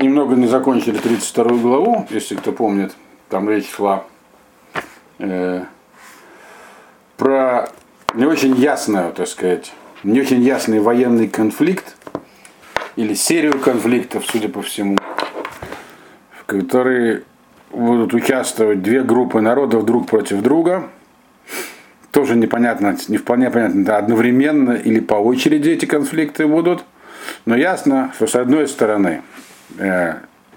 Немного не закончили 32 главу, если кто помнит. Там речь шла э, про не очень ясную, так сказать, не очень ясный военный конфликт или серию конфликтов, судя по всему, в которые будут участвовать две группы народов друг против друга. Тоже непонятно, не вполне понятно, да, одновременно или по очереди эти конфликты будут. Но ясно, что с одной стороны э,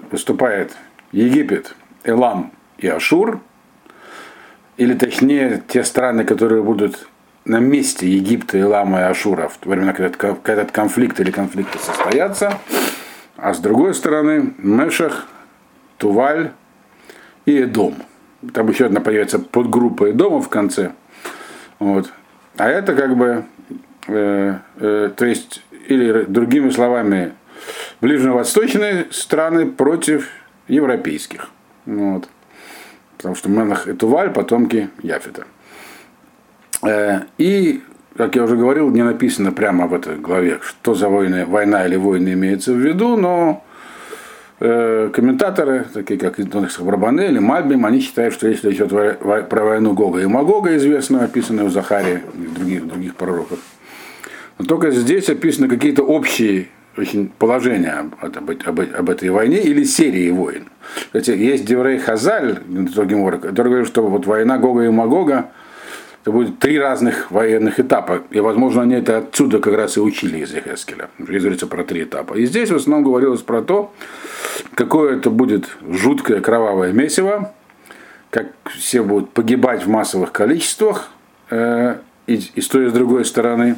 выступает Египет, Элам и Ашур, или точнее те страны, которые будут на месте Египта, Илама и Ашура в то время, когда этот конфликт или конфликты состоятся, а с другой стороны Мешах, Туваль и Эдом. Там еще одна появится подгруппа Эдома в конце. Вот. А это как бы, э, э, то есть, или другими словами, ближневосточные страны против европейских. Вот. Потому что Менах и Туваль потомки Яфета. Э, и, как я уже говорил, не написано прямо в этой главе, что за войны, война или войны имеется в виду, но э, комментаторы, такие как Барбане или Мальбим, они считают, что если идет про войну Гога и Магога, известную, описанную в Захаре и других, других пророках, но только здесь описаны какие-то общие положения об, об, об, об этой войне или серии войн. Кстати, есть Деврей Хазаль, который говорит, что вот война Гога и Магога это будет три разных военных этапа. И, возможно, они это отсюда как раз и учили из Ехескеля. Здесь говорится про три этапа. И здесь в основном говорилось про то, какое это будет жуткое кровавое месиво, как все будут погибать в массовых количествах, э, и, и с той и с другой стороны.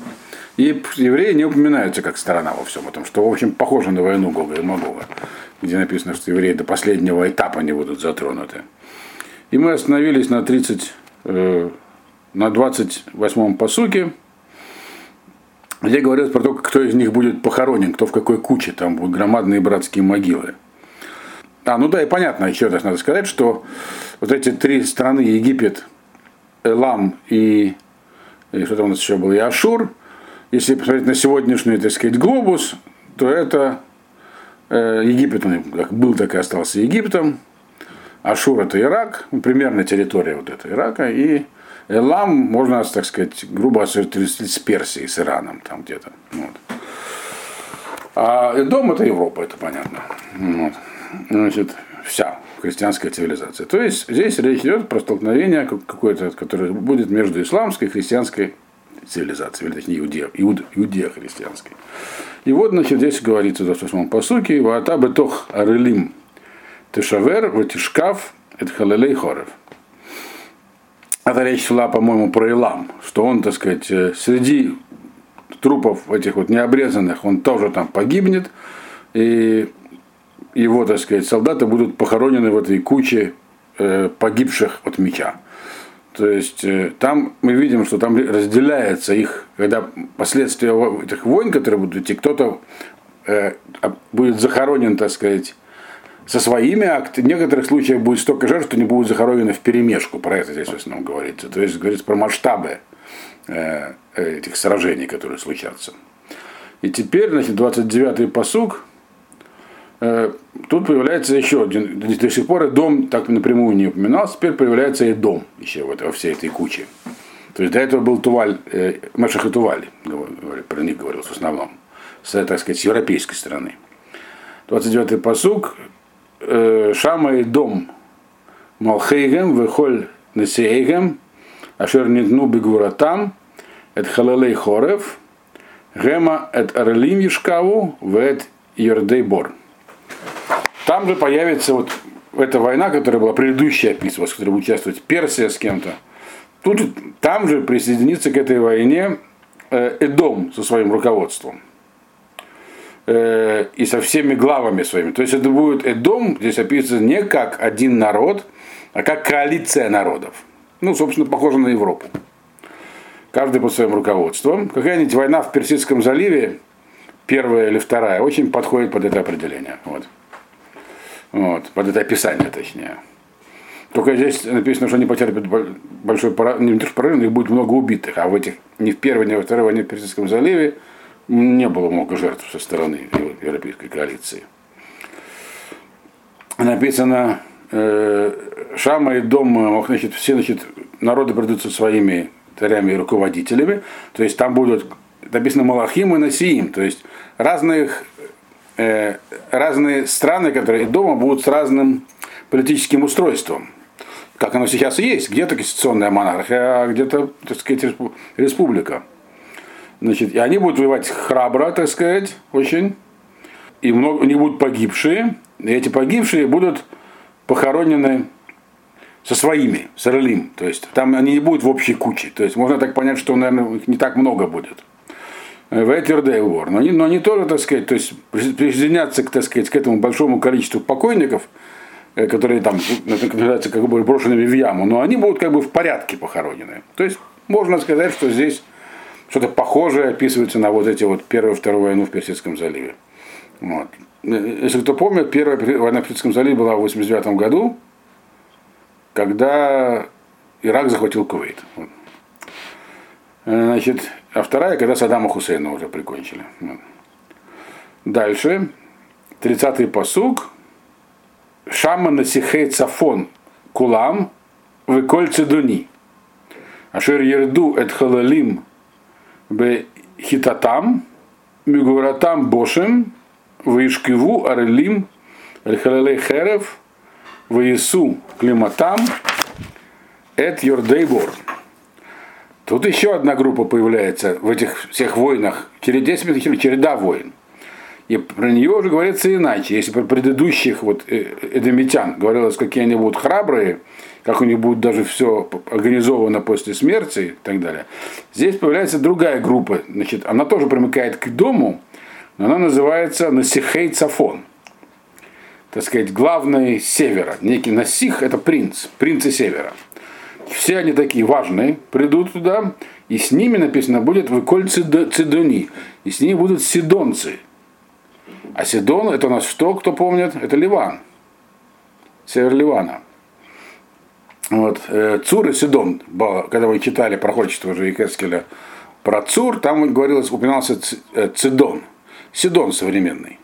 И евреи не упоминаются как сторона во всем этом, что, в общем, похоже на войну Гога и Магога, где написано, что евреи до последнего этапа не будут затронуты. И мы остановились на 30 на 28-м посуке, где говорят про то, кто из них будет похоронен, кто в какой куче, там будут громадные братские могилы. А, ну да, и понятно, еще раз надо сказать, что вот эти три страны, Египет, Элам и, и что там у нас еще было, и Ашур, если посмотреть на сегодняшний, так сказать, глобус, то это э, Египет, он был, так и остался Египтом, Ашур это Ирак, ну, примерно территория вот эта Ирака, и Элам можно, так сказать, грубо ассоциировать с Персией, с Ираном там где-то. Вот. А Эдом это Европа, это понятно. Вот. Значит, вся христианская цивилизация. То есть здесь речь идет про столкновение какое-то, которое будет между исламской и христианской цивилизацией, или точнее иудея, иуд, иудео-христианской. И вот, значит, здесь говорится в 28-м посуке, «Ваата бетох арелим тешавер ватишкав эт халалей хорев». Это речь шла, по-моему, про Илам, что он, так сказать, э, среди трупов этих вот необрезанных, он тоже там погибнет, и его, так сказать, солдаты будут похоронены в этой куче э, погибших от меча. То есть э, там мы видим, что там разделяется их, когда последствия этих войн, которые будут идти, кто-то э, будет захоронен, так сказать, со своими актами. В некоторых случаях будет столько жертв, что не будут захоронены в перемешку. Про это здесь в основном говорится. То есть говорится про масштабы э, этих сражений, которые случатся. И теперь, значит, 29-й посуг, тут появляется еще один, до сих пор и дом так напрямую не упоминался, теперь появляется и дом еще вот во всей этой куче. То есть до этого был Туваль, э, Машах и Туваль, про них говорилось в основном, с, так сказать, с европейской стороны. 29-й посуг, Э, Шама и дом Малхейгем, Вехоль Несейгем, Ашер Нигну Бегуратам, Эт Халалей Хорев, Гема Эт Арлим Ешкаву, Вет Йордейбор. Там же появится вот эта война, которая была предыдущая описывалась, в которой будет участвовать Персия с кем-то. Тут, там же присоединится к этой войне э, Эдом со своим руководством э, и со всеми главами своими. То есть это будет Эдом, здесь описывается не как один народ, а как коалиция народов. Ну, собственно, похоже на Европу. Каждый под своим руководством. Какая-нибудь война в Персидском заливе, первая или вторая, очень подходит под это определение. Вот. Вот, под это описание, точнее. Только здесь написано, что они потерпят большой поражение, не то, поражение, их будет много убитых, а в этих, ни в первой, ни во второй войне в Персидском заливе не было много жертв со стороны европейской коалиции. Написано, э, Шама и Дом, значит, все значит, народы придут со своими царями и руководителями, то есть там будут написано Малахим и Насиим, то есть разных, э, разные страны, которые дома будут с разным политическим устройством. Как оно сейчас и есть. Где-то конституционная монархия, а где-то, так сказать, республика. Значит, и они будут воевать храбро, так сказать, очень. И много, у них будут погибшие. И эти погибшие будут похоронены со своими, с Орлим. То есть там они не будут в общей куче. То есть можно так понять, что, наверное, их не так много будет. В Этердейвор. Но они, но они тоже, так сказать, то есть присоединяться, так сказать, к этому большому количеству покойников, э, которые там называются как бы брошенными в яму, но они будут как бы в порядке похоронены. То есть можно сказать, что здесь что-то похожее описывается на вот эти вот первую и вторую войну в Персидском заливе. Вот. Если кто помнит, первая война в Персидском заливе была в 89 году, когда Ирак захватил Кувейт. Значит, а вторая, когда Саддама Хусейна уже прикончили. Дальше, 30-й посуг. Шама насихей цафон кулам выколь цедуни. Ашер ерду эт халалим бе хитатам мигуратам бошем вишкиву арелим эль херев Ваису климатам эт Йордейбор. Тут еще одна группа появляется в этих всех войнах. Через череда войн. И про нее уже говорится иначе. Если про предыдущих вот э, эдемитян говорилось, какие они будут храбрые, как у них будет даже все организовано после смерти и так далее. Здесь появляется другая группа. Значит, она тоже примыкает к дому, но она называется Насихей Цафон так сказать, главный севера. Некий Насих – это принц, принцы севера. Все они такие важные, придут туда, и с ними написано будет «Выколь Цидони», и с ними будут сидонцы. А Сидон – это у нас что, кто помнит? Это Ливан, север Ливана. Вот, э, Цур и Сидон, когда вы читали пророчество уже Екескеля про Цур, там говорилось, упоминался э, Цидон, Сидон современный.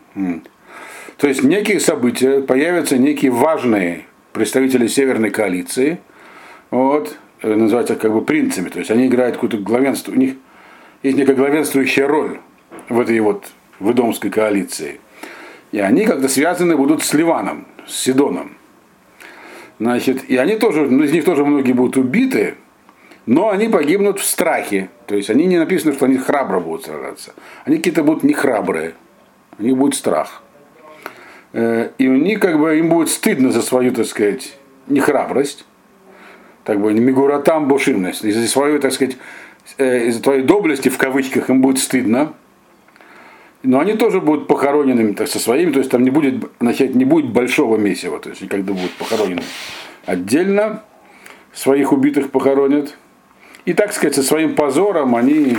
То есть некие события, появятся некие важные представители Северной коалиции, вот, э, называются как бы принцами, то есть они играют какую-то главенство, у них есть некая главенствующая роль в этой вот выдомской коалиции. И они как-то связаны будут с Ливаном, с Сидоном. Значит, и они тоже, ну, из них тоже многие будут убиты, но они погибнут в страхе. То есть они не написано, что они храбро будут сражаться. Они какие-то будут не храбрые. У них будет страх. Э, и у них как бы им будет стыдно за свою, так сказать, нехрабрость, так бы мигуратам бушимность, из-за своей, так сказать, э, из-за твоей доблести в кавычках им будет стыдно. Но они тоже будут похороненными так, со своими, то есть там не будет, значит, не будет большого месива, то есть они когда будут похоронены отдельно, своих убитых похоронят. И, так сказать, со своим позором они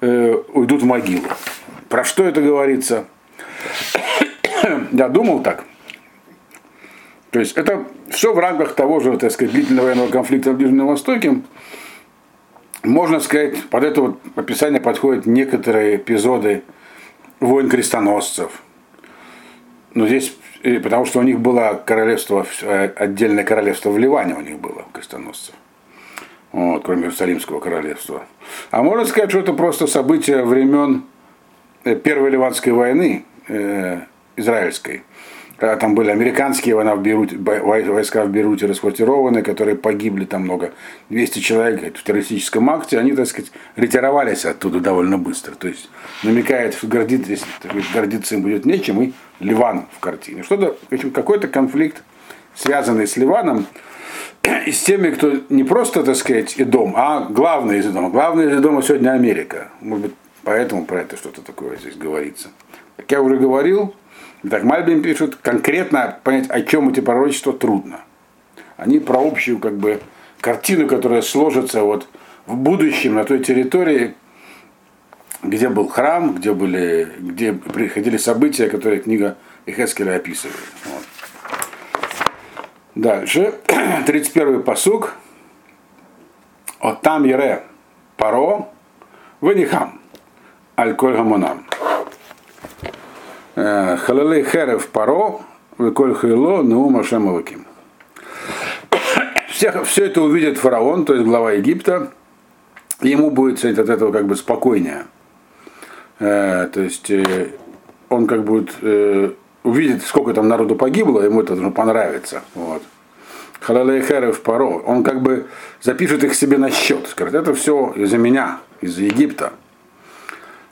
э, уйдут в могилу. Про что это говорится? я думал так. То есть это все в рамках того же, так сказать, длительного военного конфликта в Ближнем Востоке. Можно сказать, под это вот описание подходят некоторые эпизоды войн крестоносцев. Но здесь, потому что у них было королевство, э, отдельное королевство в Ливане у них было, крестоносцев. Вот, кроме Иерусалимского королевства. А можно сказать, что это просто события времен э, Первой Ливанской войны, э, израильской. Там были американские война в Бейруте, войска в Бейруте расквартированы, которые погибли там много, 200 человек в террористическом акте, они, так сказать, ретировались оттуда довольно быстро. То есть намекает, что гордиться, гордиться им будет нечем, и Ливан в картине. Что-то, какой-то конфликт, связанный с Ливаном, и с теми, кто не просто, так сказать, и дом, а главный из дома. Главный из дома сегодня Америка. Может быть, поэтому про это что-то такое здесь говорится. Как я уже говорил, так Мальбим пишет, конкретно понять, о чем эти пророчества трудно. Они про общую как бы картину, которая сложится вот в будущем на той территории, где был храм, где, были, где приходили события, которые книга Эхескеля описывает. Вот. Дальше, 31-й посук. От там ере паро, венихам. Аль-Коль Гамонам. Халалей Херев Паро, Виколь Хайло, Нуу Машем Аваким. Все это увидит фараон, то есть глава Египта, и ему будет от этого как бы спокойнее. Э, то есть э, он как бы э, увидит, сколько там народу погибло, ему это должно понравиться. Вот. Халалейхерев Паро, он как бы запишет их себе на счет. Скажет, это все из-за меня, из-за Египта.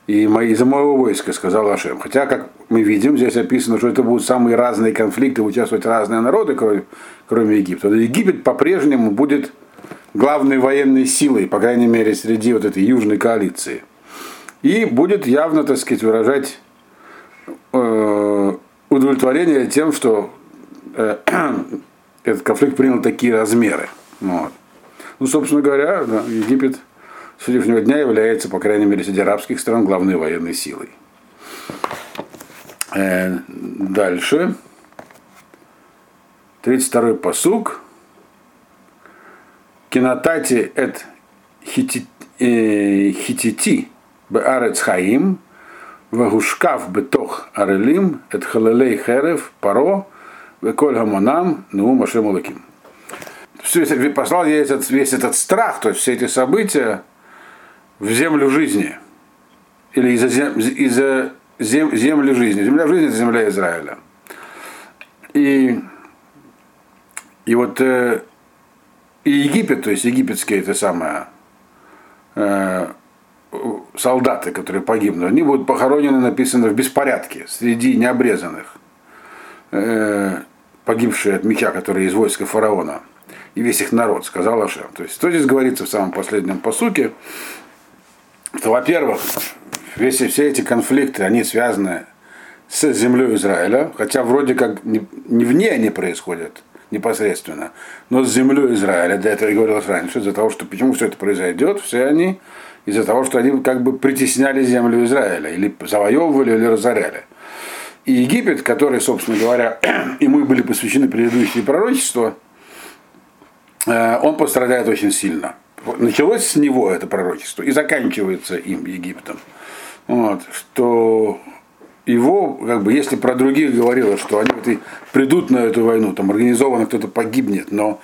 И из-за моего войска, сказал Ашем. Хотя, как мы видим, здесь описано, что это будут самые разные конфликты, участвовать разные народы, кроме, кроме Египта. Но Египет по-прежнему будет главной военной силой, по крайней мере, среди вот этой южной коалиции. И будет явно, так сказать, выражать э, удовлетворение тем, что э, этот конфликт принял такие размеры. Вот. Ну, собственно говоря, да, Египет сегодняшнего дня является, по крайней мере, среди арабских стран главной военной силой. Э, дальше. 32-й посуг. Кинотати эт э, хитити беарец хаим, вагушкав бетох арелим, эт халалей херев паро, веколь гамонам, ну машем лаким. Все это, послал я этот, весь этот страх, то есть все эти события в землю жизни. Или из-за зем, из зем, земли жизни. Земля жизни – это земля Израиля. И, и вот э, и Египет, то есть египетские это самое, э, солдаты, которые погибнут, они будут похоронены, написано, в беспорядке, среди необрезанных, э, погибшие от меча, которые из войска фараона, и весь их народ, сказал Ашем. То есть, что здесь говорится в самом последнем посуке, что, во-первых, весь, все эти конфликты, они связаны с землей Израиля, хотя вроде как не, не вне они происходят, непосредственно, но с землей Израиля, для этого я говорил раньше, из-за того, что почему все это произойдет, все они из-за того, что они как бы притесняли землю Израиля, или завоевывали, или разоряли. И Египет, который, собственно говоря, ему были посвящены предыдущие пророчества, э, он пострадает очень сильно. Началось с него это пророчество и заканчивается им Египтом. Вот, что его, как бы, если про других говорилось, что они вот и придут на эту войну, там организованно кто-то погибнет, но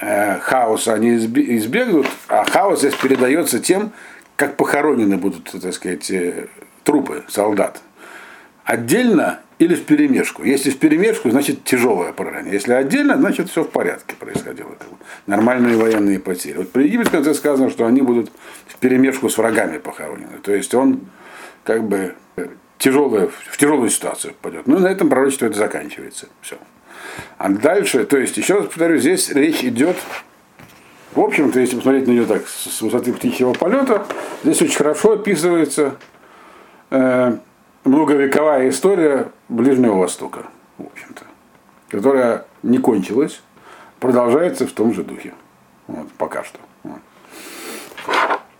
э, хаоса они избегнут, а хаос здесь передается тем, как похоронены будут, так сказать, э, трупы солдат. Отдельно или в перемешку. Если в перемешку, значит тяжелое поражение. Если отдельно, значит все в порядке происходило. Нормальные военные потери. Вот при Египте в конце сказано, что они будут в перемешку с врагами похоронены. То есть он как бы тяжелая, в тяжелую ситуацию попадет. Ну, на этом пророчество это заканчивается. Все. А дальше, то есть, еще раз повторю, здесь речь идет, в общем-то, если посмотреть на нее так, с высоты птичьего полета, здесь очень хорошо описывается э, многовековая история Ближнего Востока, в общем-то, которая не кончилась, продолжается в том же духе. Вот, пока что.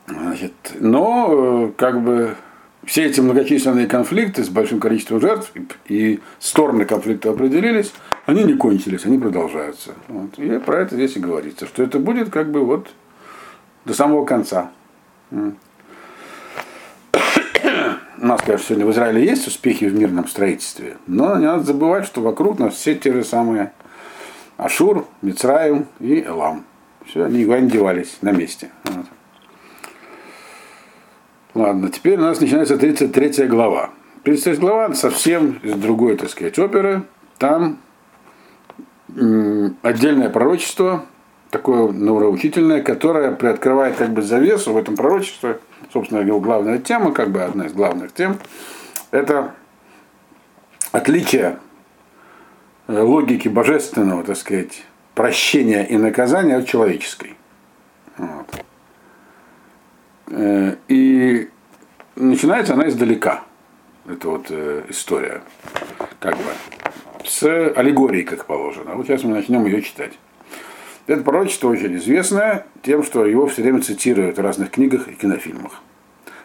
Значит, но, э, как бы, все эти многочисленные конфликты с большим количеством жертв и стороны конфликта определились, они не кончились, они продолжаются. Вот. И про это здесь и говорится, что это будет как бы вот до самого конца. У нас, конечно, сегодня в Израиле есть успехи в мирном строительстве, но не надо забывать, что вокруг нас все те же самые Ашур, Мицраим и Элам. Все, они никуда девались на месте. Вот. Ладно, теперь у нас начинается 33 глава. 33 глава совсем из другой, так сказать, оперы. Там отдельное пророчество, такое нравоучительное, которое приоткрывает как бы завесу в этом пророчестве. Собственно, его главная тема, как бы одна из главных тем, это отличие э, логики божественного, так сказать, прощения и наказания от человеческой. Вот. Э, и начинается она издалека. Это вот э, история. Как бы. С аллегорией, как положено. Вот сейчас мы начнем ее читать. Это пророчество очень известное тем, что его все время цитируют в разных книгах и кинофильмах.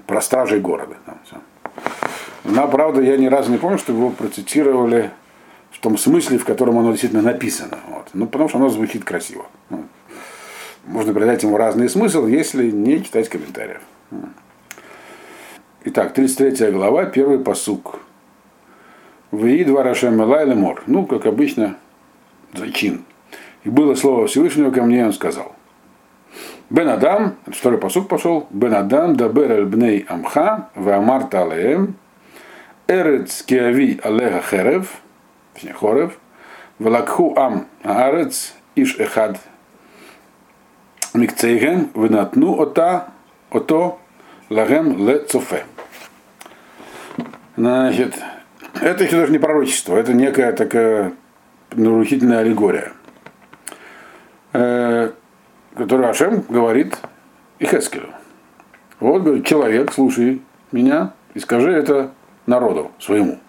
Про стражей города. Там, все. Но, правда, я ни разу не помню, что его процитировали в том смысле, в котором оно действительно написано. Вот. Ну, потому что оно звучит красиво. Вот можно придать ему разный смысл, если не читать комментариев. Итак, 33 глава, первый посук. Вии два Рашем Мор. Ну, как обычно, зачин. И было слово Всевышнего ко мне, он сказал. Бен Адам, второй посук пошел, Бен Адам, дабер эль бней амха, веамар талеем, эрец киави алеха херев, хорев, велакху ам аарец иш эхад микцейген, венатну ота, ото лагем ле цофе. Значит, это еще даже не пророчество, это некая такая нарушительная аллегория, э, которую Ашем говорит и Хескелю. Вот, говорит, человек, слушай меня и скажи это народу своему.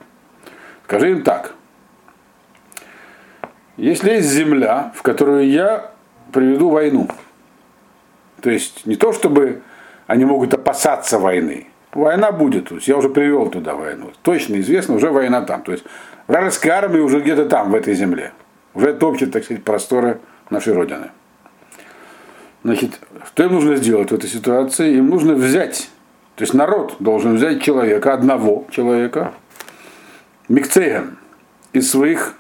Скажи им так. Если есть земля, в которую я приведу войну, то есть не то, чтобы они могут опасаться войны, война будет. То есть я уже привел туда войну. Точно известно, уже война там. То есть вражеская армия уже где-то там, в этой земле. Уже топчет, так сказать, просторы нашей Родины. Значит, что им нужно сделать в этой ситуации? Им нужно взять, то есть народ должен взять человека, одного человека, Микцеем, из своих,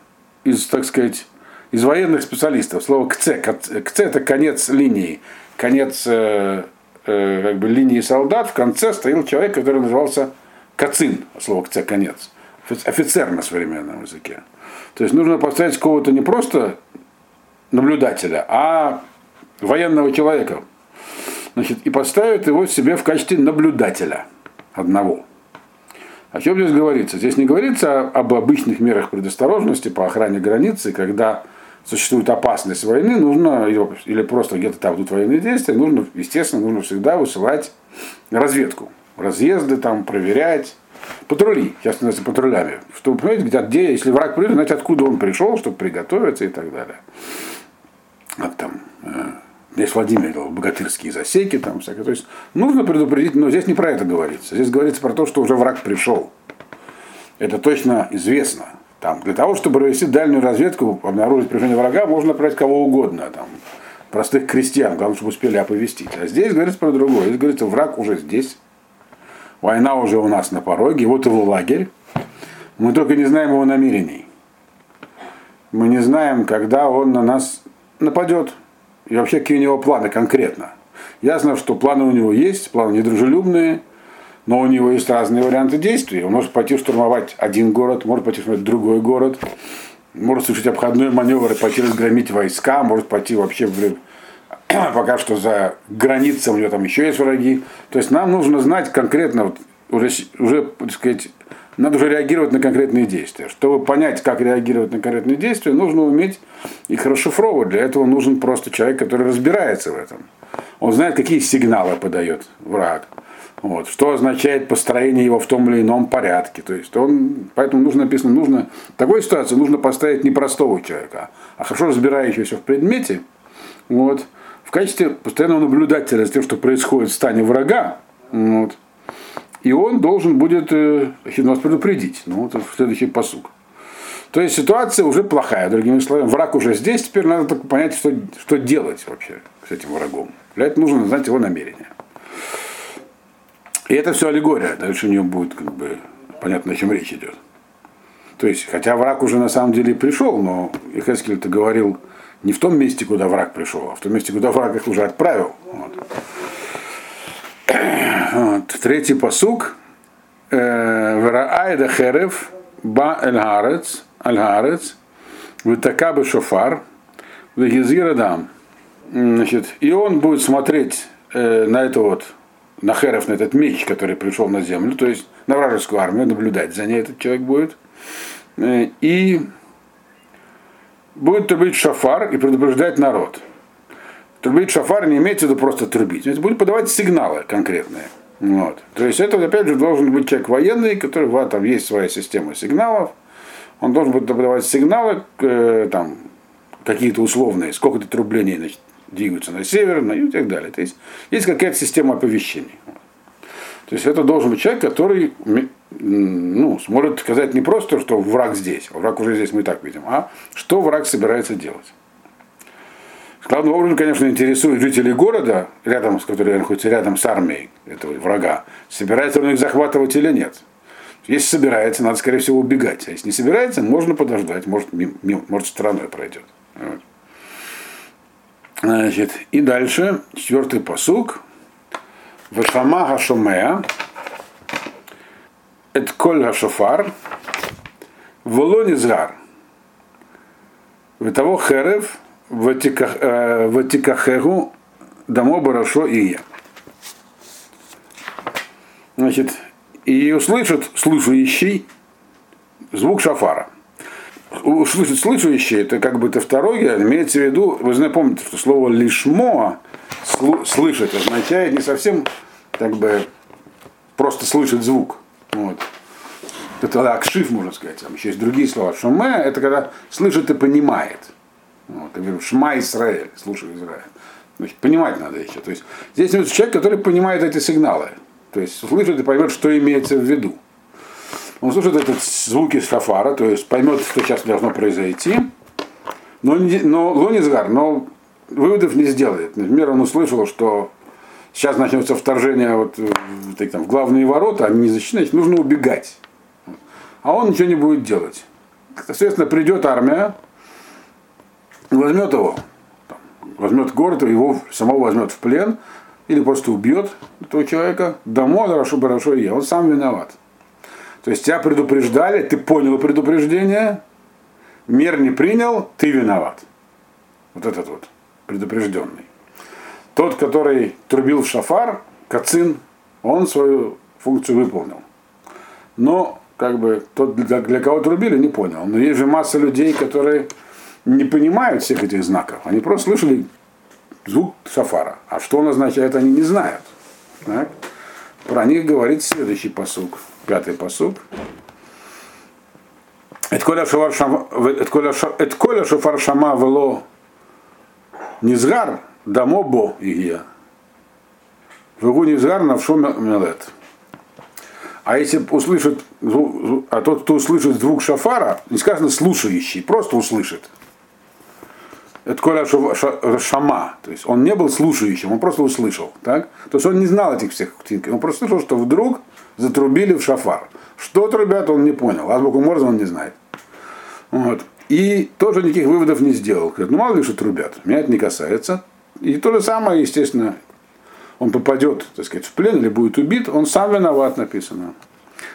из, так сказать, из военных специалистов. Слово КЦ, КЦ это конец линии, конец э, э, как бы, линии солдат, в конце стоял человек, который назывался Кацин, слово КЦ конец, офицер на современном языке. То есть нужно поставить кого-то не просто наблюдателя, а военного человека. Значит, и поставить его себе в качестве наблюдателя одного. О чем здесь говорится? Здесь не говорится об обычных мерах предосторожности по охране границы, когда существует опасность войны, нужно, или просто где-то там идут военные действия, нужно, естественно, нужно всегда высылать разведку. Разъезды там, проверять, патрули, сейчас становятся патрулями, чтобы понимать, где, где, если враг придет, знать, откуда он пришел, чтобы приготовиться и так далее. Вот там, э, здесь Владимир богатырские засеки, там всякое. То есть нужно предупредить, но здесь не про это говорится. Здесь говорится про то, что уже враг пришел. Это точно известно. Там, для того, чтобы провести дальнюю разведку, обнаружить приближение врага, можно направить кого угодно. Там, простых крестьян, главное, чтобы успели оповестить. А здесь говорится про другое. Здесь говорится, враг уже здесь. Война уже у нас на пороге, вот его лагерь. Мы только не знаем его намерений. Мы не знаем, когда он на нас нападет. И вообще, какие у него планы конкретно. Ясно, что планы у него есть, планы недружелюбные, но у него есть разные варианты действий. Он может пойти штурмовать один город, может пойти штурмовать другой город, может совершить обходной маневр и пойти разгромить войска, может пойти вообще в пока что за границей у него там еще есть враги. То есть нам нужно знать конкретно, вот, уже, уже, так сказать, надо уже реагировать на конкретные действия. Чтобы понять, как реагировать на конкретные действия, нужно уметь их расшифровывать. Для этого нужен просто человек, который разбирается в этом. Он знает, какие сигналы подает враг. Вот, что означает построение его в том или ином порядке. То есть он, поэтому нужно написано, нужно, в такой ситуации нужно поставить не простого человека, а хорошо разбирающегося в предмете, вот, в качестве постоянного наблюдателя за тем, что происходит в стане врага, вот, и он должен будет э, нас предупредить. Ну, в следующий посуг. То есть ситуация уже плохая, другими словами. Враг уже здесь, теперь надо только понять, что, что делать вообще с этим врагом. Для этого нужно знать его намерения. И это все аллегория, дальше у нее будет как бы понятно, о чем речь идет. То есть, хотя враг уже на самом деле пришел, но Ихескель-то говорил не в том месте, куда враг пришел, а в том месте, куда враг их уже отправил. Вот. Вот. Третий посук. Э, Вераайда херев ба эль гарец, аль гарец, витакабы шофар, вегизирадам. Значит, и он будет смотреть э, на это вот на Херов, на этот меч, который пришел на землю, то есть на вражескую армию, наблюдать за ней этот человек будет. Э, и будет трубить шафар и предупреждать народ. Трубить шафар не имеется в виду просто трубить, это будет подавать сигналы конкретные. Вот. То есть это, опять же, должен быть человек военный, который в там есть своя система сигналов. Он должен будет подавать сигналы, э, там, какие-то условные, сколько-то трублений значит, двигаются на север, на юг и так далее. То есть есть какая-то система оповещений. То есть это должен быть человек, который ну, сможет сказать не просто, что враг здесь, враг уже здесь мы и так видим, а что враг собирается делать. Главным образом, конечно, интересует жителей города, рядом, с которыми находится рядом с армией этого врага, собирается он их захватывать или нет. Если собирается, надо, скорее всего, убегать. А если не собирается, можно подождать, может, мимо, может стороной пройдет. Вот. Значит, и дальше, четвертый посук. Вешама Гашомея, Эт Коль Гашофар, Волонизгар. того Херев, Ватикахегу, Дамо Барашо и я. Значит, и услышит слышащий звук шафара. Услышит слышащий, это как бы второй, имеется в виду, вы знаете, помните, что слово лишмо, слышать, означает не совсем как бы просто слышать звук. Вот. Это акшиф, можно сказать. Там еще есть другие слова. Шуме – это когда слышит и понимает. Вот. Шма Израиль, слушай Израиль. Значит, понимать надо еще. То есть здесь человек, который понимает эти сигналы. То есть слышит и поймет, что имеется в виду. Он слушает этот звуки шафара, то есть поймет, что сейчас должно произойти, но, но Лонизгар, но выводов не сделает. Например, он услышал, что сейчас начнется вторжение вот, в, там, в главные ворота, они не защищены, нужно убегать. А он ничего не будет делать. Соответственно, придет армия, возьмет его, возьмет город, его самого возьмет в плен, или просто убьет этого человека, домой, хорошо, хорошо, и я. Он сам виноват. То есть тебя предупреждали, ты понял предупреждение, мер не принял, ты виноват. Вот этот вот предупрежденный. Тот, который трубил в шафар, Кацин, он свою функцию выполнил. Но как бы тот, для, для кого трубили, не понял. Но есть же масса людей, которые не понимают всех этих знаков. Они просто слышали звук шафара. А что он означает, они не знают. Так? Про них говорит следующий посук, пятый посук. Этколя шофар шама вело низгар дамо бо игия. Вегу низгар навшо мелет. А если услышит, а тот, кто услышит звук шафара, не сказано слушающий, просто услышит это Коля Шама, то есть он не был слушающим, он просто услышал. Так? То есть он не знал этих всех ктинков, он просто слышал, что вдруг затрубили в шафар. Что трубят, он не понял, азбуку Морзе он не знает. Вот. И тоже никаких выводов не сделал. Говорит, ну мало ли что трубят, меня это не касается. И то же самое, естественно, он попадет, так сказать, в плен или будет убит, он сам виноват, написано.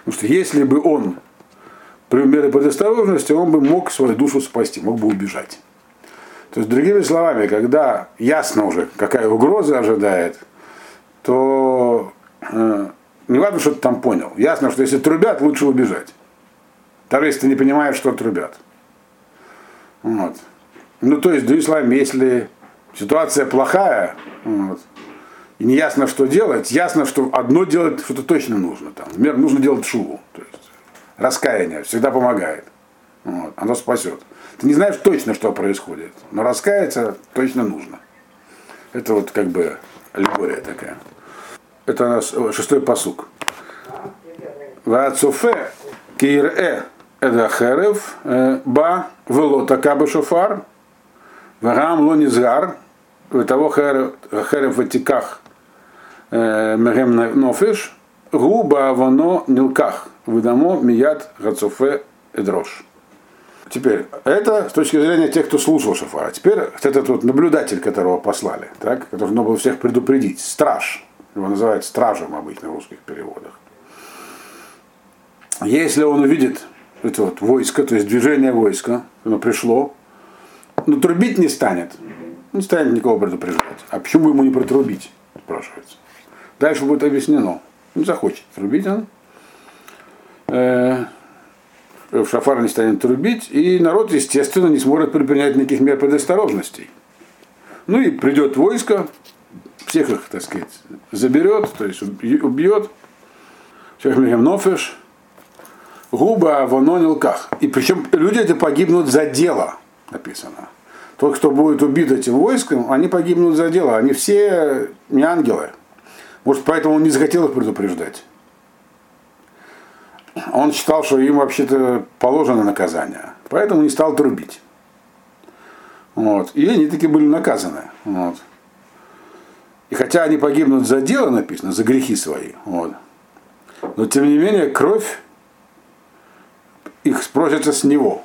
Потому что если бы он при мере предосторожности, он бы мог свою душу спасти, мог бы убежать. То есть, другими словами, когда ясно уже, какая угроза ожидает, то э, не важно, что ты там понял. Ясно, что если трубят, лучше убежать. Даже если ты не понимаешь, что трубят. Вот. Ну, то есть, другими словами, если ситуация плохая, вот, и не ясно, что делать, ясно, что одно делать что-то точно нужно. Там. Например, нужно делать шуву. То есть, раскаяние всегда помогает. Вот, оно спасет. Ты не знаешь точно, что происходит, но раскаяться точно нужно. Это вот как бы аллегория такая. Это у нас шестой посук. Вацуфе кире эдахерев э, ба велота кабы шофар вагам лонизгар того херев ватиках э, мегем нофиш губа воно нилках выдамо мият гацуфе эдрош. Теперь, это с точки зрения тех, кто слушал шафара. Теперь этот вот наблюдатель, которого послали, так, который должен был всех предупредить, страж, его называют стражем обычно в русских переводах. Если он увидит это вот войско, то есть движение войска, оно пришло, но трубить не станет. Не станет никого предупреждать. А почему ему не протрубить, спрашивается. Дальше будет объяснено. Не захочет трубить он. Э, в шафар не станет трубить, и народ, естественно, не сможет предпринять никаких мер предосторожностей. Ну и придет войско, всех их, так сказать, заберет, то есть убьет, всех нофеш, губа вононилках. И причем люди эти погибнут за дело, написано. Тот, кто будет убит этим войском, они погибнут за дело. Они все не ангелы. Может, поэтому он не захотел их предупреждать он считал, что им вообще-то положено наказание, поэтому не стал трубить. Вот. И они таки были наказаны. Вот. И хотя они погибнут за дело, написано, за грехи свои, вот, но тем не менее кровь их спросится с него,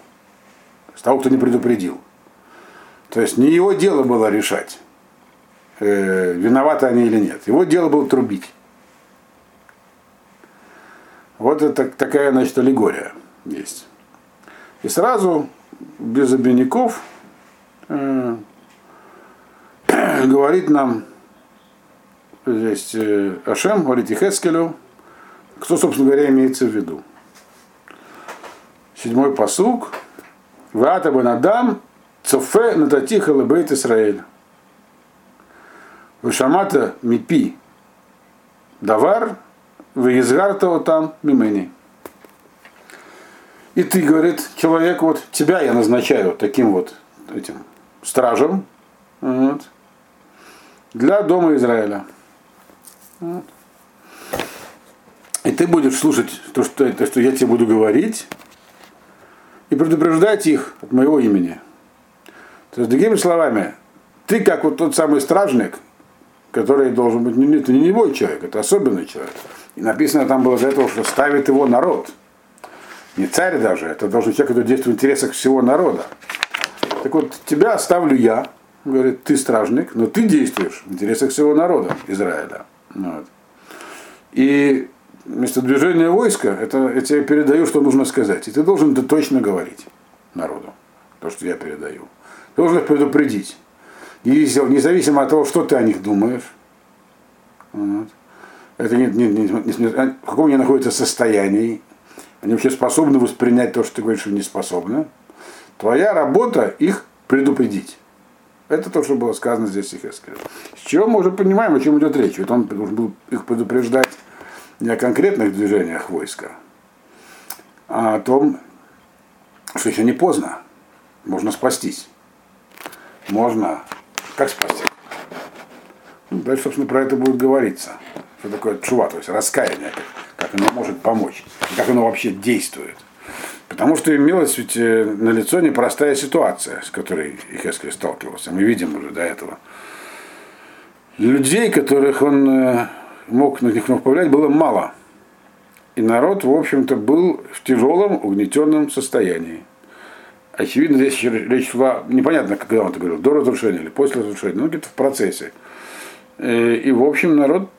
с того, кто не предупредил. То есть не его дело было решать, э, виноваты они или нет. Его дело было трубить. Вот это такая, значит, аллегория есть. И сразу, без обиняков, э, говорит нам здесь э, Ашем, говорит Ихескелю, кто, собственно говоря, имеется в виду. Седьмой посук. Вата Банадам Цофе Нататиха Лебейт Исраэль. Вышамата Мипи Давар Выезгартова там мимени. И ты, говорит, человек, вот тебя я назначаю таким вот этим стражем вот, для дома Израиля. Вот. И ты будешь слушать то что, то, что я тебе буду говорить, и предупреждать их от моего имени. То есть, другими словами, ты как вот тот самый стражник, который должен быть, не, это не любой человек, это особенный человек. И написано там было для этого, что ставит его народ. Не царь даже, это должен человек, который действует в интересах всего народа. Так вот, тебя оставлю я, говорит, ты стражник, но ты действуешь в интересах всего народа Израиля. Вот. И вместо движения войска, это я тебе передаю, что нужно сказать. И ты должен это точно говорить народу, то, что я передаю. Ты должен их предупредить. Независимо от того, что ты о них думаешь. Вот это не, не, не, не, в каком они находятся состоянии, они вообще способны воспринять то, что ты говоришь, что не способны. Твоя работа их предупредить. Это то, что было сказано здесь Сихескелю. С чего мы уже понимаем, о чем идет речь. Ведь он должен был их предупреждать не о конкретных движениях войска, а о том, что еще не поздно. Можно спастись. Можно. Как спастись? Ну, дальше, собственно, про это будет говориться что такое чува, то есть раскаяние, как, как оно может помочь, как оно вообще действует. Потому что имелась ведь э, на лицо непростая ситуация, с которой Ихескель сталкивался. Мы видим уже до этого. Людей, которых он э, мог на них мог повлиять, было мало. И народ, в общем-то, был в тяжелом, угнетенном состоянии. Очевидно, здесь речь шла, непонятно, когда он это говорил, до разрушения или после разрушения, ну где-то в процессе. Э, и, в общем, народ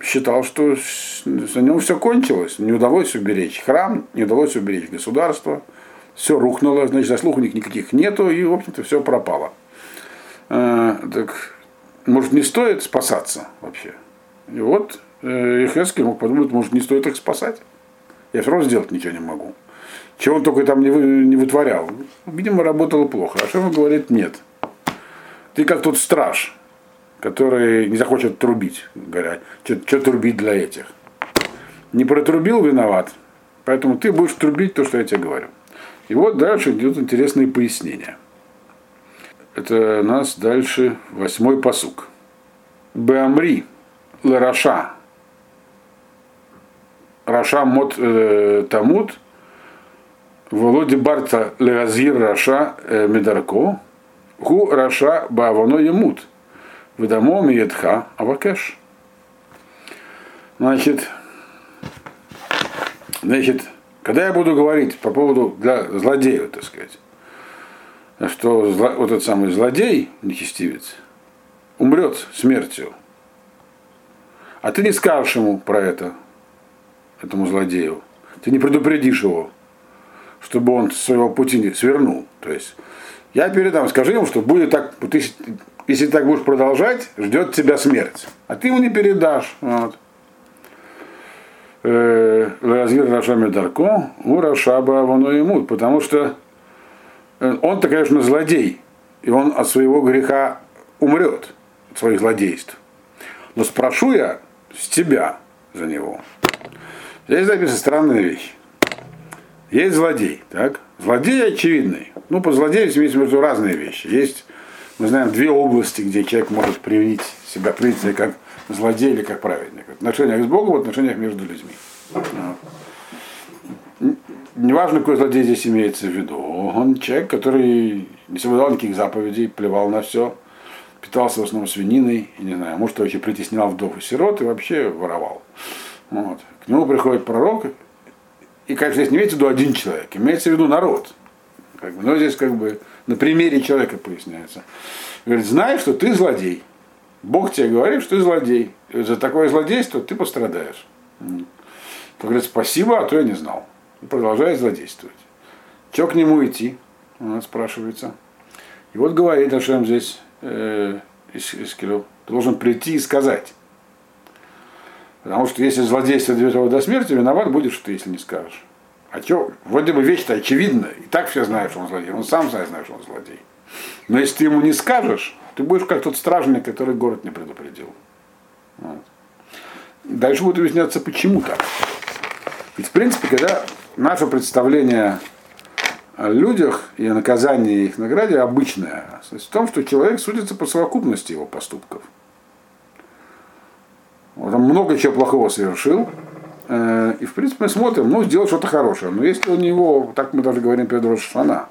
считал, что за нем все кончилось. Не удалось уберечь храм, не удалось уберечь государство. Все рухнуло, значит, заслуг у них никаких нету, и, в общем-то, все пропало. А, так, может, не стоит спасаться вообще? И вот э, Ихески мог подумать, может, не стоит их спасать. Я все равно сделать ничего не могу. Чего он только там не, не вытворял. Видимо, работало плохо. А ему говорит, нет. Ты как тот страж, который не захочет трубить, говорят, что трубить для этих. Не протрубил, виноват. Поэтому ты будешь трубить то, что я тебе говорю. И вот дальше идут интересные пояснения. Это нас дальше восьмой פסוק. באמרי לרשע. רשע מות э, תמות. ולא דברת להזהיר רשע מדרכו. הוא רשע בעוונו ימות. ודמו מידך אבקש. Значит, значит, когда я буду говорить по поводу для злодея, так сказать, что зло, вот этот самый злодей, нечестивец, умрет смертью, а ты не скажешь ему про это, этому злодею, ты не предупредишь его, чтобы он с своего пути свернул. То есть я передам, скажи ему, что будет так, ты если так будешь продолжать, ждет тебя смерть. А ты ему не передашь. Вот. Э, Разгир Рашами Дарко, Ура Шаба Авано ему, потому что э, он-то, конечно, злодей, и он от своего греха умрет, от своих злодейств. Но спрошу я с тебя за него. Здесь записана странная вещь. Есть злодей, так? Злодей очевидный. Ну, по злодею в виду разные вещи. Есть мы знаем две области, где человек может проявить себя, проявить как злодей или как праведник. В отношениях с Богом, в отношениях между людьми. Неважно, какой злодей здесь имеется в виду. Он человек, который не соблюдал никаких заповедей, плевал на все, питался в основном свининой, и не знаю, может, вообще притеснял вдов и сирот и вообще воровал. Вот. К нему приходит пророк, и, конечно, здесь не имеется в виду один человек, имеется в виду народ. Как бы, но здесь как бы на примере человека поясняется. Говорит, знаешь, что ты злодей. Бог тебе говорит, что ты злодей. И за такое злодейство ты пострадаешь. Он говорит, спасибо, а то я не знал. И продолжает злодействовать. Че к нему идти? У нас спрашивается. И вот говорит Ашем здесь, э, Искилю, должен прийти и сказать. Потому что если злодейство его до смерти, виноват будешь ты, если не скажешь. А что, вроде бы вещь-то очевидна, и так все знают, что он злодей. Он сам знает, что он злодей. Но если ты ему не скажешь, ты будешь как тот стражник, который город не предупредил. Вот. Дальше будет объясняться, почему так. Ведь, в принципе, когда наше представление о людях и о наказании их награде обычное, в том, что человек судится по совокупности его поступков. Вот он много чего плохого совершил, э, и в принципе мы смотрим, ну, сделал что-то хорошее. Но если у него, так мы даже говорим перед Рошана,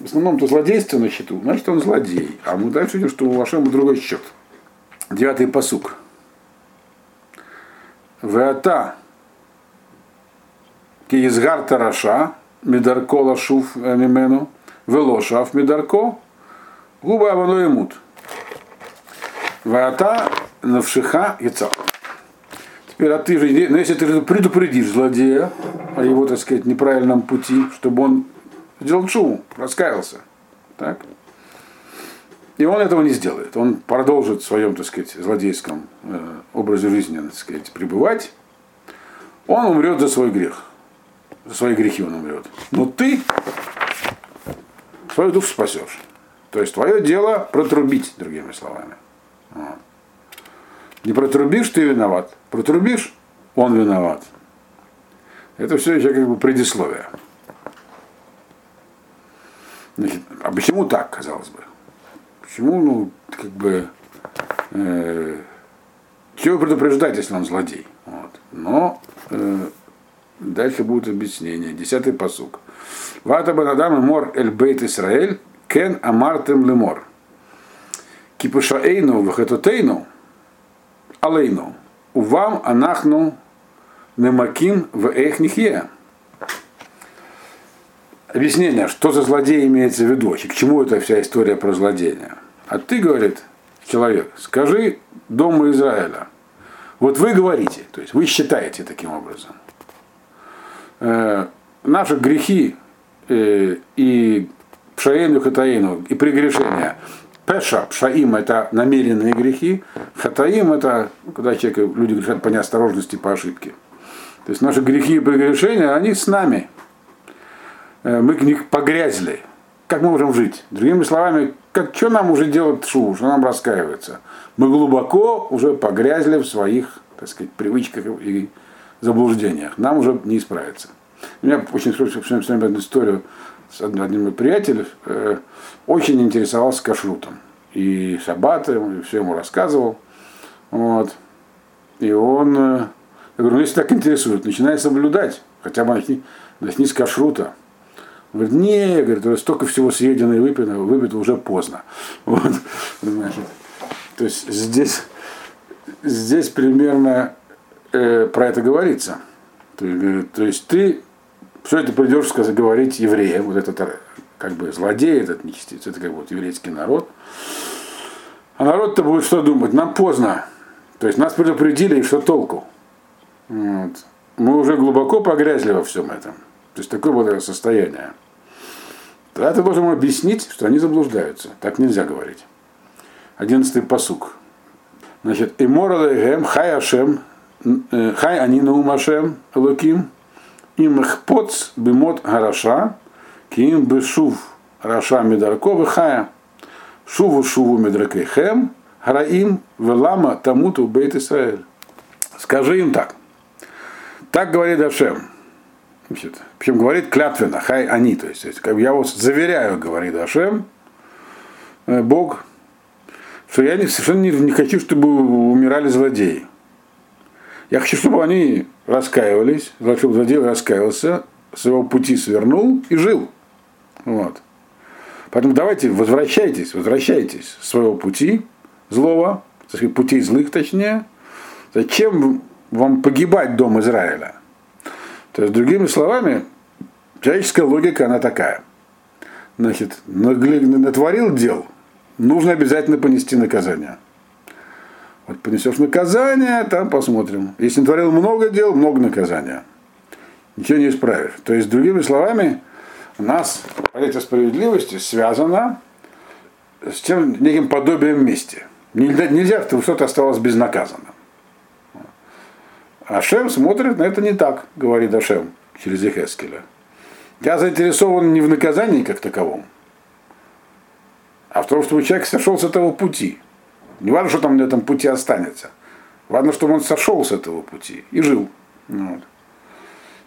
в основном то злодейство на счету, значит он злодей. А мы дальше видим, что у Вашема другой счет. Девятый посук. Веата Киизгар Тараша, Медарко Лашув Мимену, Велошав Медарко, Губа Авано Имут. Веата Навшиха Яцал. Теперь, а ты же, ну, если ты предупредишь злодея о его, так сказать, неправильном пути, чтобы он сделал шум, раскаялся. Так? И он этого не сделает. Он продолжит в своем, так сказать, злодейском э, образе жизни, так сказать, пребывать. Он умрет за свой грех. За свои грехи он умрет. Но ты свою душу спасешь. То есть твое дело протрубить, другими словами. Вот. Не протрубишь, ты виноват. Протрубишь, он виноват. Это все еще как бы предисловие. Значит, а почему так, казалось бы? Почему, ну, как бы, э, чего предупреждать, если он злодей? Вот. Но э, дальше будет объяснение. Десятый посук. Вата банадам мор эль бейт Исраэль кен амартем лемор. Кипушаэйну вахатотейну алейну. Увам анахну немаким в эхнихе объяснение, что за злодей имеется в виду, и к чему эта вся история про злодея. А ты, говорит человек, скажи Дому Израиля, вот вы говорите, то есть вы считаете таким образом, э, наши грехи э, и пшаину хатаину и прегрешения, Пеша, пшаим это намеренные грехи, хатаим это когда человек, люди грешат по неосторожности, по ошибке. То есть наши грехи и прегрешения, они с нами, Э, мы к них погрязли. Как мы можем жить? Другими словами, как, что нам уже делать шу, что нам раскаивается? Мы глубоко уже погрязли в своих, так сказать, привычках и заблуждениях. Нам уже не исправиться. Меня очень хорошо одну историю с одним, из приятелей, э, очень интересовался кашрутом. И шаббатом, и все ему рассказывал. Вот. И он, э, я говорю, ну если так интересует, начинай соблюдать, хотя бы начни, начни с кашрута. Говорит, не, говорит, столько всего съедено и выпито, выпито уже поздно. Вот, значит, то есть здесь, здесь примерно э, про это говорится. То есть, то есть ты все это придешь сказать, говорить евреям, вот этот как бы злодей, этот нечестивец, это как бы вот еврейский народ. А народ-то будет что думать? Нам поздно. То есть нас предупредили, и что толку? Вот. Мы уже глубоко погрязли во всем этом. То есть такое было состояние. Тогда ты должен объяснить, что они заблуждаются. Так нельзя говорить. Одиннадцатый посук. Значит, и моралэгэм хай ашем, э, хай анину ашем луким, им хпоц бимот гараша, ким бешув раша медарко хая, шуву шуву медракейхем, хараим велама тамуту бейт Исраэль. Скажи им так. Так говорит Ашем Значит, причем говорит клятвенно, хай они, то есть, как бы я вас заверяю, говорит Ашем, э, Бог, что я не, совершенно не, не хочу, чтобы умирали злодеи. Я хочу, чтобы они раскаивались, злодей раскаивался, своего пути свернул и жил. Вот. Поэтому давайте возвращайтесь, возвращайтесь с своего пути злого, путей злых точнее. Зачем вам погибать дом Израиля? То есть, другими словами, человеческая логика, она такая. Значит, натворил дел, нужно обязательно понести наказание. Вот понесешь наказание, там посмотрим. Если натворил много дел, много наказания. Ничего не исправишь. То есть, другими словами, у нас понятие справедливости связано с тем неким подобием мести. Нельзя, нельзя чтобы что-то осталось безнаказанным. Ашем смотрит на это не так, говорит Ашем через Ехескеля. Я заинтересован не в наказании как таковом, а в том, чтобы человек сошел с этого пути. Не важно, что там на этом пути останется. Важно, чтобы он сошел с этого пути и жил. Вот.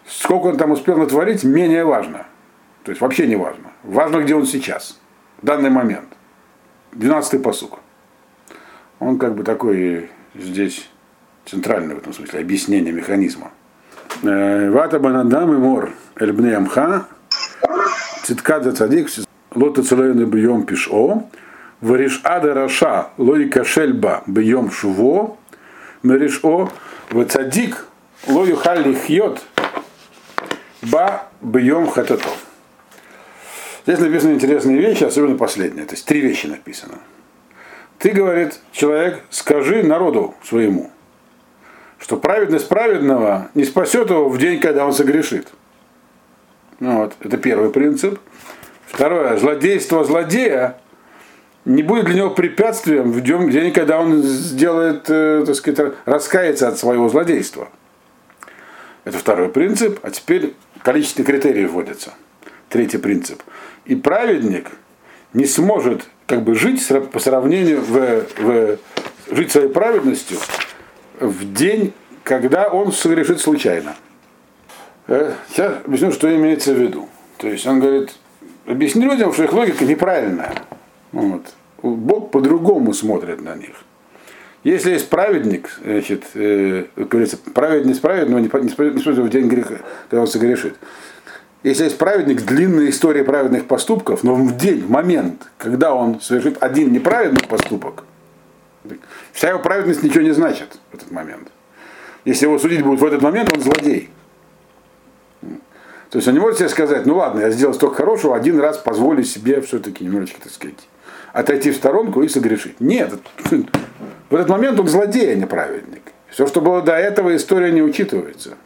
Сколько он там успел натворить, менее важно. То есть вообще не важно. Важно, где он сейчас, в данный момент. 12-й посук. Он как бы такой здесь центральный в этом смысле, объяснение механизма. Э, Вата банадам и мор эльбне амха циткад за цадик лота целойны бьем пишо вариш ада раша лои кашельба бьем шуво мериш о в цадик лою халли хьет ба бьем хататов. Здесь написаны интересные вещи, особенно последние. То есть три вещи написано. Ты, говорит человек, скажи народу своему, что праведность праведного не спасет его в день, когда он согрешит. Ну вот, это первый принцип. Второе, злодейство злодея не будет для него препятствием в день, когда он сделает, э, так сказать, раскается от своего злодейства. Это второй принцип. А теперь количественные критерии вводятся. Третий принцип. И праведник не сможет как бы жить по сравнению в, в жить своей праведностью в день, когда он согрешит случайно. Э, сейчас объясню, что имеется в виду. То есть он говорит, объясни людям, что их логика неправильная. Вот. Бог по-другому смотрит на них. Если есть праведник, значит, э, говорится, праведность праведного не, не, не в день греха, когда он согрешит. Если есть праведник, длинная история праведных поступков, но в день, в момент, когда он совершит один неправедный поступок, вся его праведность ничего не значит в этот момент. Если его судить будут в этот момент, он злодей. То есть он не может себе сказать, ну ладно, я сделал столько хорошего, один раз позволю себе все-таки немножечко, так сказать, отойти в сторонку и согрешить. Нет, в этот момент он злодей, а не праведник. Все, что было до этого, история не учитывается.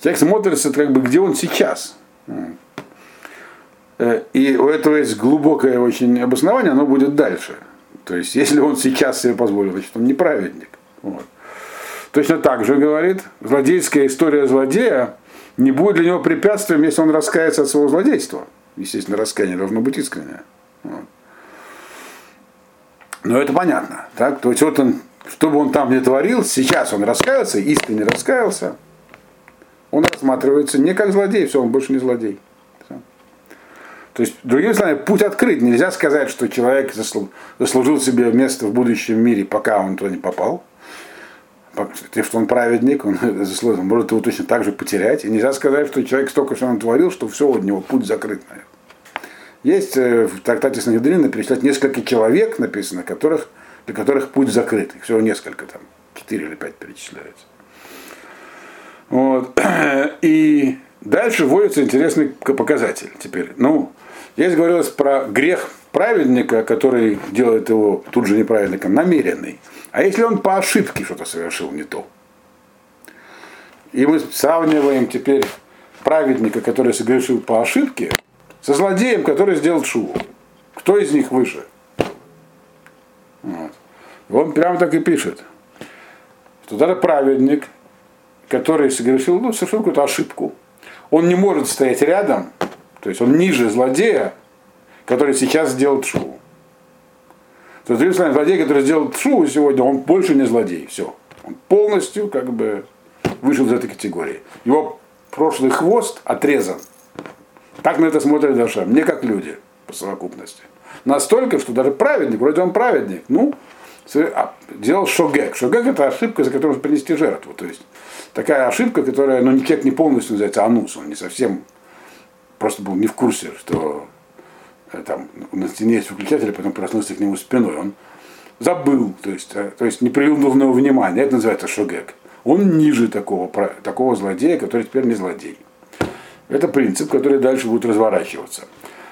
Человек смотрится, как бы, где он сейчас. Э, и у этого есть глубокое очень обоснование, оно будет дальше. То есть, если он сейчас себе позволил, значит, он неправедник. Вот. Точно так же говорит, злодейская история злодея не будет для него препятствием, если он раскается от своего злодейства. Естественно, раскаяние должно быть искреннее. Вот. Но это понятно. Так? То есть вот он, что бы он там ни творил, сейчас он раскаялся, искренне раскаялся, он рассматривается не как злодей, все, он больше не злодей. То есть, другими словами, путь открыт. Нельзя сказать, что человек заслужил себе место в будущем мире, пока он туда не попал. Тем, что он праведник, он заслужил, может его точно так же потерять. И нельзя сказать, что человек столько что он творил, что все, от него путь закрыт. Есть э, в трактате Снегодрина перечислять несколько человек, написано, которых, для которых путь закрыт. Их всего несколько, там, четыре или пять перечисляется. Вот. И дальше вводится интересный показатель теперь. Ну, здесь говорилось про грех праведника, который делает его тут же неправедником, намеренный. А если он по ошибке что-то совершил не то? И мы сравниваем теперь праведника, который согрешил по ошибке, со злодеем, который сделал шуву. Кто из них выше? Вот. Он прямо так и пишет, что даже праведник, который совершил, ну, совершил какую-то ошибку, он не может стоять рядом, то есть он ниже злодея, который сейчас сделал шоу. То есть, другими злодей, который сделал шоу сегодня, он больше не злодей. Все. Он полностью как бы вышел из этой категории. Его прошлый хвост отрезан. Так на это смотрят Даша. Мне как люди по совокупности. Настолько, что даже праведник, вроде он праведник, ну, делал шогек. Шогек это ошибка, за которую принести жертву. То есть такая ошибка, которая, ну, человек не полностью называется анус, он не совсем просто был не в курсе, что э, там на стене есть выключатель, потом проснулся к нему спиной. Он забыл, то есть, э, то есть не привел нужного внимания. Это называется шогек. Он ниже такого, такого злодея, который теперь не злодей. Это принцип, который дальше будет разворачиваться.